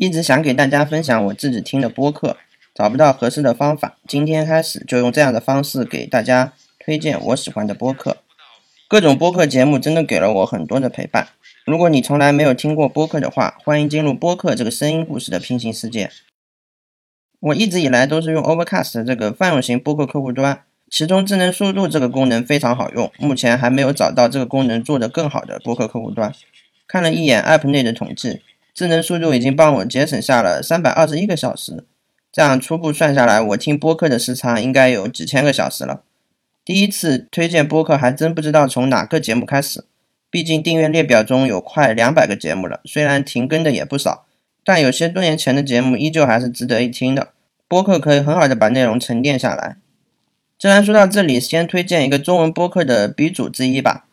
一直想给大家分享我自己听的播客，找不到合适的方法，今天开始就用这样的方式给大家推荐我喜欢的播客。各种播客节目真的给了我很多的陪伴。如果你从来没有听过播客的话，欢迎进入播客这个声音故事的平行世界。我一直以来都是用 Overcast 这个泛用型播客客户端，其中智能速度这个功能非常好用，目前还没有找到这个功能做得更好的播客客户端。看了一眼 App 内的统计，智能速度已经帮我节省下了三百二十一个小时，这样初步算下来，我听播客的时长应该有几千个小时了。第一次推荐播客，还真不知道从哪个节目开始。毕竟订阅列表中有快两百个节目了，虽然停更的也不少，但有些多年前的节目依旧还是值得一听的。播客可以很好的把内容沉淀下来。既然说到这里，先推荐一个中文播客的鼻祖之一吧，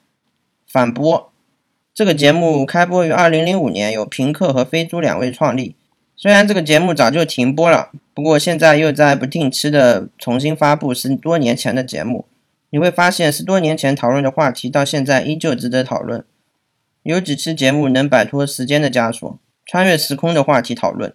《反播》这个节目开播于二零零五年，由平克和飞猪两位创立。虽然这个节目早就停播了，不过现在又在不定期的重新发布十多年前的节目。你会发现，十多年前讨论的话题到现在依旧值得讨论。有几期节目能摆脱时间的枷锁，穿越时空的话题讨论。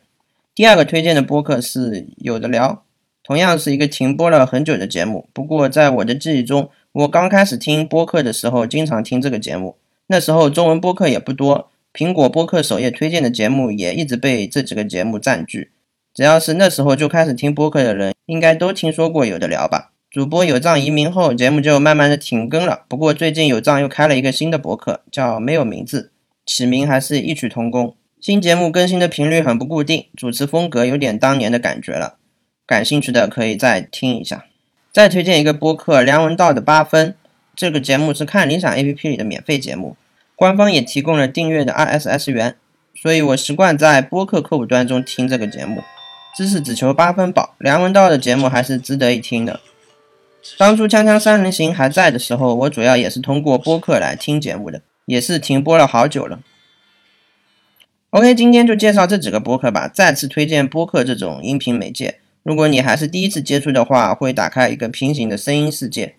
第二个推荐的播客是有的聊，同样是一个停播了很久的节目。不过在我的记忆中，我刚开始听播客的时候，经常听这个节目。那时候中文播客也不多，苹果播客首页推荐的节目也一直被这几个节目占据。只要是那时候就开始听播客的人，应该都听说过有的聊吧。主播有藏移民后，节目就慢慢的停更了。不过最近有藏又开了一个新的博客，叫没有名字，起名还是异曲同工。新节目更新的频率很不固定，主持风格有点当年的感觉了。感兴趣的可以再听一下。再推荐一个播客，梁文道的八分。这个节目是看理想 APP 里的免费节目，官方也提供了订阅的 RSS 源，所以我习惯在播客客户端中听这个节目。知识只求八分饱，梁文道的节目还是值得一听的。当初《锵锵三人行》还在的时候，我主要也是通过播客来听节目的，也是停播了好久了。OK，今天就介绍这几个播客吧。再次推荐播客这种音频媒介，如果你还是第一次接触的话，会打开一个平行的声音世界。